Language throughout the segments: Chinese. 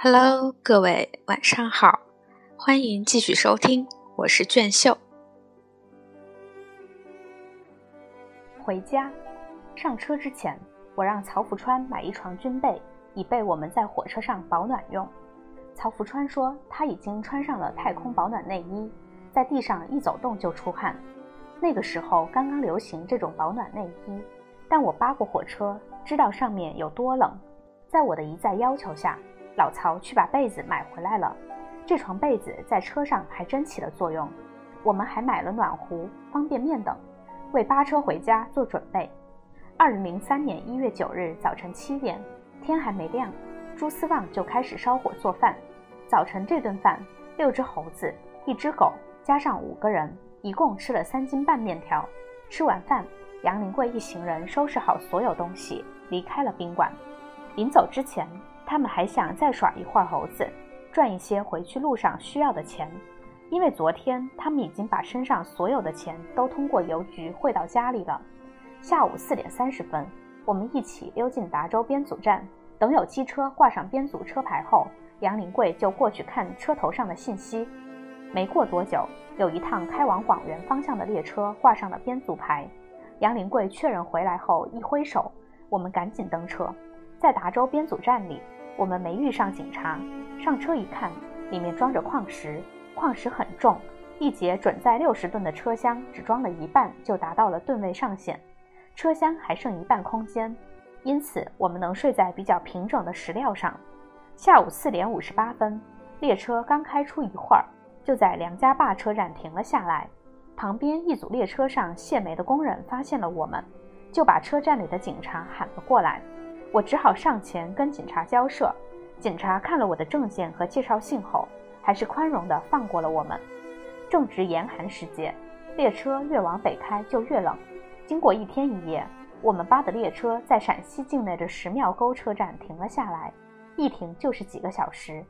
Hello，各位晚上好，欢迎继续收听，我是卷秀。回家，上车之前，我让曹福川买一床军被，以备我们在火车上保暖用。曹福川说他已经穿上了太空保暖内衣，在地上一走动就出汗。那个时候刚刚流行这种保暖内衣，但我扒过火车，知道上面有多冷。在我的一再要求下。老曹去把被子买回来了，这床被子在车上还真起了作用。我们还买了暖壶、方便面等，为扒车回家做准备。二零零三年一月九日早晨七点，天还没亮，朱思旺就开始烧火做饭。早晨这顿饭，六只猴子、一只狗，加上五个人，一共吃了三斤半面条。吃完饭，杨林贵一行人收拾好所有东西，离开了宾馆。临走之前。他们还想再耍一会儿猴子，赚一些回去路上需要的钱，因为昨天他们已经把身上所有的钱都通过邮局汇到家里了。下午四点三十分，我们一起溜进达州编组站，等有机车挂上编组车牌后，杨林贵就过去看车头上的信息。没过多久，有一趟开往广元方向的列车挂上了编组牌。杨林贵确认回来后一挥手，我们赶紧登车，在达州编组站里。我们没遇上警察，上车一看，里面装着矿石，矿石很重，一节准载六十吨的车厢只装了一半就达到了吨位上限，车厢还剩一半空间，因此我们能睡在比较平整的石料上。下午四点五十八分，列车刚开出一会儿，就在梁家坝车站停了下来。旁边一组列车上卸煤的工人发现了我们，就把车站里的警察喊了过来。我只好上前跟警察交涉，警察看了我的证件和介绍信后，还是宽容地放过了我们。正值严寒时节，列车越往北开就越冷。经过一天一夜，我们扒的列车在陕西境内的石庙沟车站停了下来，一停就是几个小时。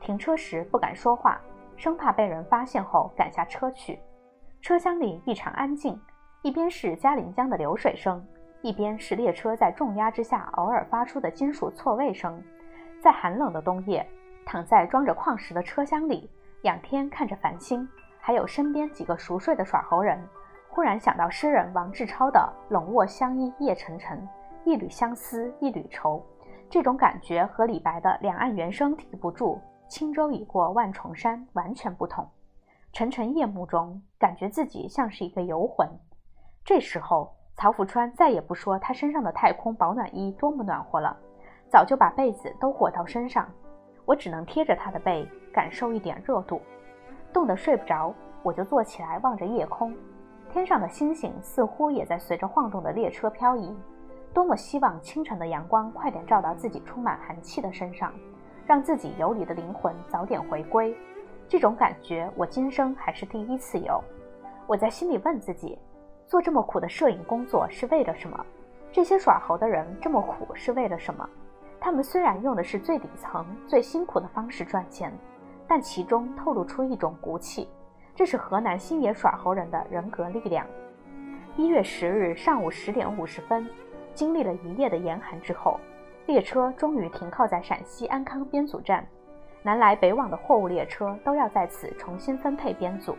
停车时不敢说话，生怕被人发现后赶下车去。车厢里异常安静，一边是嘉陵江的流水声。一边是列车在重压之下偶尔发出的金属错位声，在寒冷的冬夜，躺在装着矿石的车厢里，仰天看着繁星，还有身边几个熟睡的耍猴人，忽然想到诗人王志超的“冷卧相依夜沉沉，一缕相思一缕愁”，这种感觉和李白的“两岸猿声啼不住，轻舟已过万重山”完全不同。沉沉夜幕中，感觉自己像是一个游魂。这时候。曹福川再也不说他身上的太空保暖衣多么暖和了，早就把被子都裹到身上。我只能贴着他的背，感受一点热度。冻得睡不着，我就坐起来望着夜空，天上的星星似乎也在随着晃动的列车漂移。多么希望清晨的阳光快点照到自己充满寒气的身上，让自己游离的灵魂早点回归。这种感觉我今生还是第一次有。我在心里问自己。做这么苦的摄影工作是为了什么？这些耍猴的人这么苦是为了什么？他们虽然用的是最底层、最辛苦的方式赚钱，但其中透露出一种骨气，这是河南新野耍猴人的人格力量。一月十日上午十点五十分，经历了一夜的严寒之后，列车终于停靠在陕西安康编组站。南来北往的货物列车都要在此重新分配编组，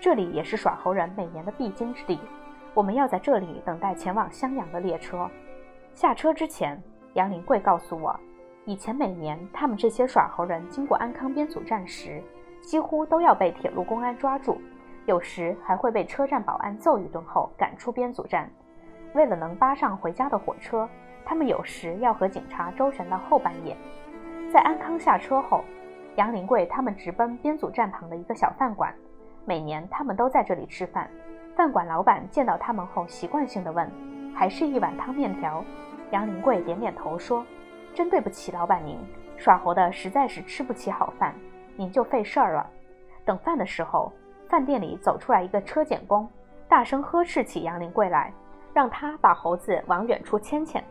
这里也是耍猴人每年的必经之地。我们要在这里等待前往襄阳的列车。下车之前，杨林贵告诉我，以前每年他们这些耍猴人经过安康编组站时，几乎都要被铁路公安抓住，有时还会被车站保安揍一顿后赶出编组站。为了能扒上回家的火车，他们有时要和警察周旋到后半夜。在安康下车后，杨林贵他们直奔编组站旁的一个小饭馆，每年他们都在这里吃饭。饭馆老板见到他们后，习惯性地问：“还是一碗汤面条？”杨林贵点点头说：“真对不起，老板您，耍猴的实在是吃不起好饭，您就费事儿了。”等饭的时候，饭店里走出来一个车检工，大声呵斥起杨林贵来，让他把猴子往远处牵牵。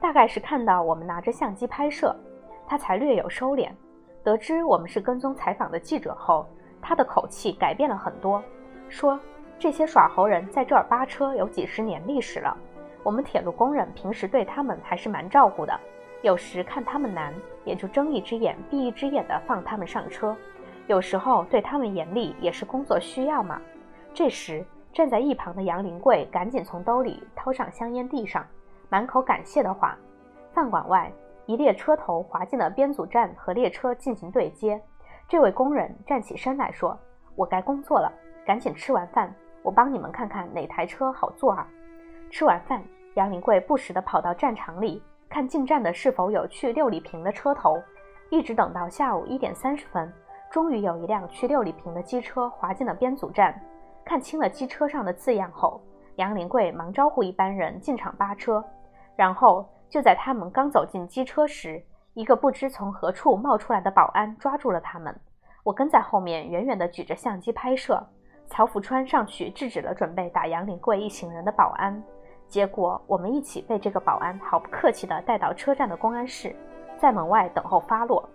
大概是看到我们拿着相机拍摄，他才略有收敛。得知我们是跟踪采访的记者后，他的口气改变了很多，说。这些耍猴人在这儿扒车有几十年历史了，我们铁路工人平时对他们还是蛮照顾的。有时看他们难，也就睁一只眼闭一只眼的放他们上车；有时候对他们严厉，也是工作需要嘛。这时，站在一旁的杨林贵赶紧从兜里掏上香烟递上，满口感谢的话。饭馆外，一列车头滑进了编组站和列车进行对接。这位工人站起身来说：“我该工作了，赶紧吃完饭，我帮你们看看哪台车好坐啊。”吃完饭，杨林贵不时地跑到站场里看进站的是否有去六里坪的车头，一直等到下午一点三十分，终于有一辆去六里坪的机车滑进了编组站。看清了机车上的字样后，杨林贵忙招呼一班人进场扒车，然后就在他们刚走进机车时，一个不知从何处冒出来的保安抓住了他们。我跟在后面，远远地举着相机拍摄。曹福川上去制止了准备打杨林贵一行人的保安，结果我们一起被这个保安毫不客气地带到车站的公安室，在门外等候发落。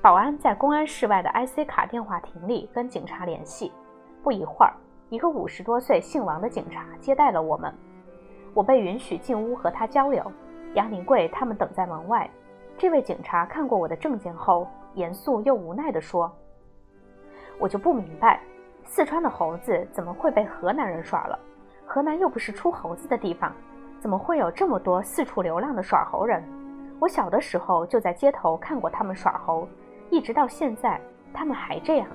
保安在公安室外的 IC 卡电话亭里跟警察联系，不一会儿。一个五十多岁姓王的警察接待了我们，我被允许进屋和他交流。杨林贵他们等在门外。这位警察看过我的证件后，严肃又无奈地说：“我就不明白，四川的猴子怎么会被河南人耍了？河南又不是出猴子的地方，怎么会有这么多四处流浪的耍猴人？我小的时候就在街头看过他们耍猴，一直到现在，他们还这样。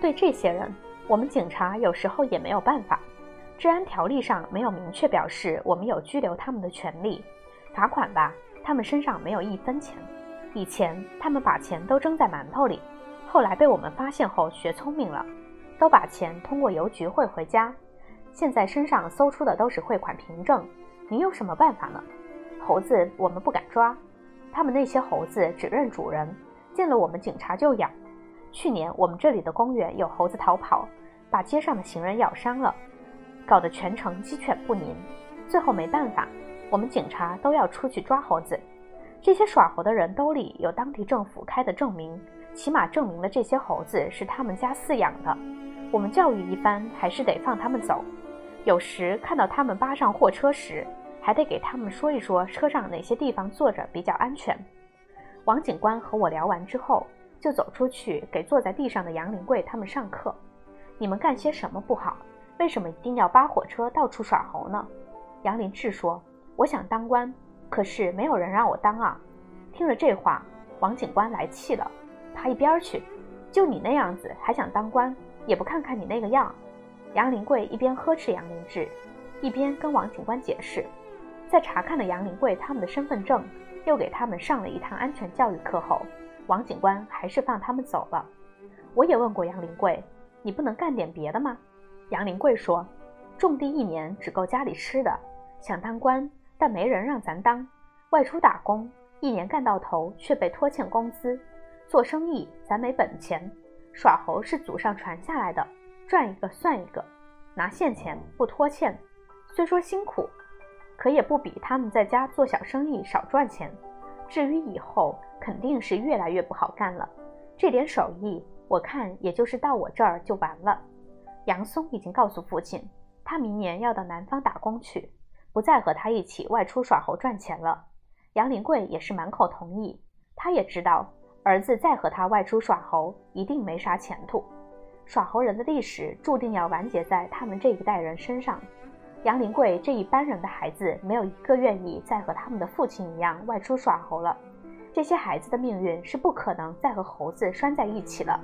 对这些人。”我们警察有时候也没有办法，治安条例上没有明确表示我们有拘留他们的权利。罚款吧，他们身上没有一分钱。以前他们把钱都扔在馒头里，后来被我们发现后学聪明了，都把钱通过邮局汇回家。现在身上搜出的都是汇款凭证，你有什么办法呢？猴子我们不敢抓，他们那些猴子只认主人，见了我们警察就咬。去年我们这里的公园有猴子逃跑，把街上的行人咬伤了，搞得全城鸡犬不宁。最后没办法，我们警察都要出去抓猴子。这些耍猴的人兜里有当地政府开的证明，起码证明了这些猴子是他们家饲养的。我们教育一番，还是得放他们走。有时看到他们扒上货车时，还得给他们说一说车上哪些地方坐着比较安全。王警官和我聊完之后。就走出去给坐在地上的杨林贵他们上课。你们干些什么不好？为什么一定要扒火车到处耍猴呢？杨林志说：“我想当官，可是没有人让我当啊。”听了这话，王警官来气了：“爬一边去！就你那样子还想当官？也不看看你那个样！”杨林贵一边呵斥杨林志，一边跟王警官解释。在查看了杨林贵他们的身份证，又给他们上了一堂安全教育课后。王警官还是放他们走了。我也问过杨林贵：“你不能干点别的吗？”杨林贵说：“种地一年只够家里吃的，想当官，但没人让咱当。外出打工，一年干到头却被拖欠工资。做生意，咱没本钱。耍猴是祖上传下来的，赚一个算一个，拿现钱不拖欠。虽说辛苦，可也不比他们在家做小生意少赚钱。至于以后……”肯定是越来越不好干了。这点手艺，我看也就是到我这儿就完了。杨松已经告诉父亲，他明年要到南方打工去，不再和他一起外出耍猴赚钱了。杨林贵也是满口同意。他也知道，儿子再和他外出耍猴，一定没啥前途。耍猴人的历史注定要完结在他们这一代人身上。杨林贵这一班人的孩子，没有一个愿意再和他们的父亲一样外出耍猴了。这些孩子的命运是不可能再和猴子拴在一起了。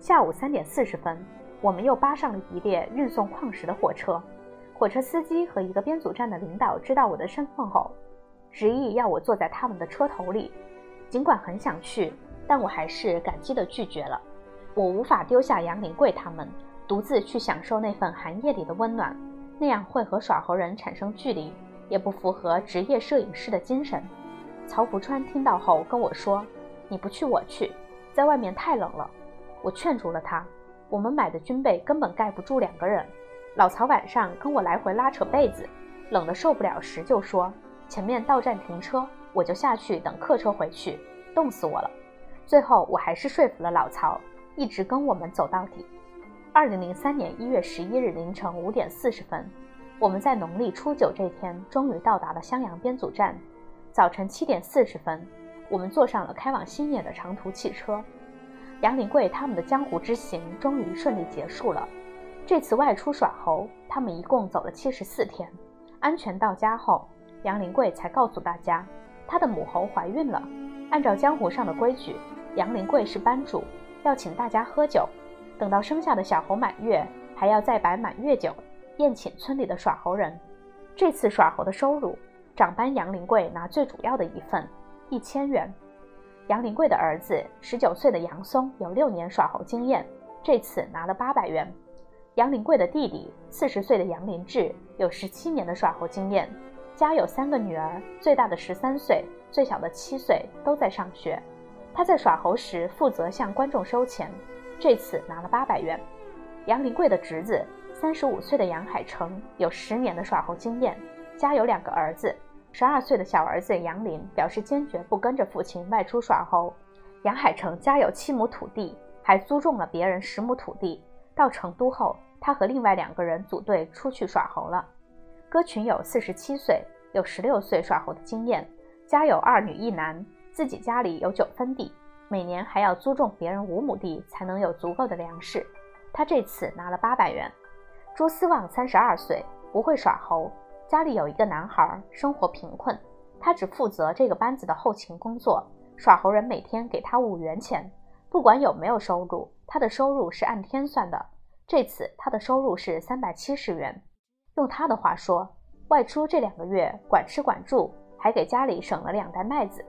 下午三点四十分，我们又扒上了一列运送矿石的火车。火车司机和一个编组站的领导知道我的身份后，执意要我坐在他们的车头里。尽管很想去，但我还是感激地拒绝了。我无法丢下杨林贵他们，独自去享受那份寒夜里的温暖，那样会和耍猴人产生距离，也不符合职业摄影师的精神。曹福川听到后跟我说：“你不去，我去，在外面太冷了。”我劝住了他：“我们买的军被根本盖不住两个人。”老曹晚上跟我来回拉扯被子，冷得受不了时就说：“前面到站停车，我就下去等客车回去，冻死我了。”最后我还是说服了老曹，一直跟我们走到底。二零零三年一月十一日凌晨五点四十分，我们在农历初九这天终于到达了襄阳编组站。早晨七点四十分，我们坐上了开往新野的长途汽车。杨林贵他们的江湖之行终于顺利结束了。这次外出耍猴，他们一共走了七十四天。安全到家后，杨林贵才告诉大家，他的母猴怀孕了。按照江湖上的规矩，杨林贵是班主，要请大家喝酒。等到生下的小猴满月，还要再摆满月酒，宴请村里的耍猴人。这次耍猴的收入，长班杨林贵拿最主要的一份，一千元。杨林贵的儿子十九岁的杨松有六年耍猴经验，这次拿了八百元。杨林贵的弟弟四十岁的杨林志有十七年的耍猴经验，家有三个女儿，最大的十三岁，最小的七岁，都在上学。他在耍猴时负责向观众收钱，这次拿了八百元。杨林贵的侄子三十五岁的杨海成有十年的耍猴经验，家有两个儿子，十二岁的小儿子杨林表示坚决不跟着父亲外出耍猴。杨海成家有七亩土地，还租种了别人十亩土地。到成都后。他和另外两个人组队出去耍猴了。歌群友四十七岁，有十六岁耍猴的经验，家有二女一男，自己家里有九分地，每年还要租种别人五亩地才能有足够的粮食。他这次拿了八百元。朱思旺三十二岁，不会耍猴，家里有一个男孩，生活贫困，他只负责这个班子的后勤工作。耍猴人每天给他五元钱，不管有没有收入，他的收入是按天算的。这次他的收入是三百七十元，用他的话说，外出这两个月管吃管住，还给家里省了两袋麦子。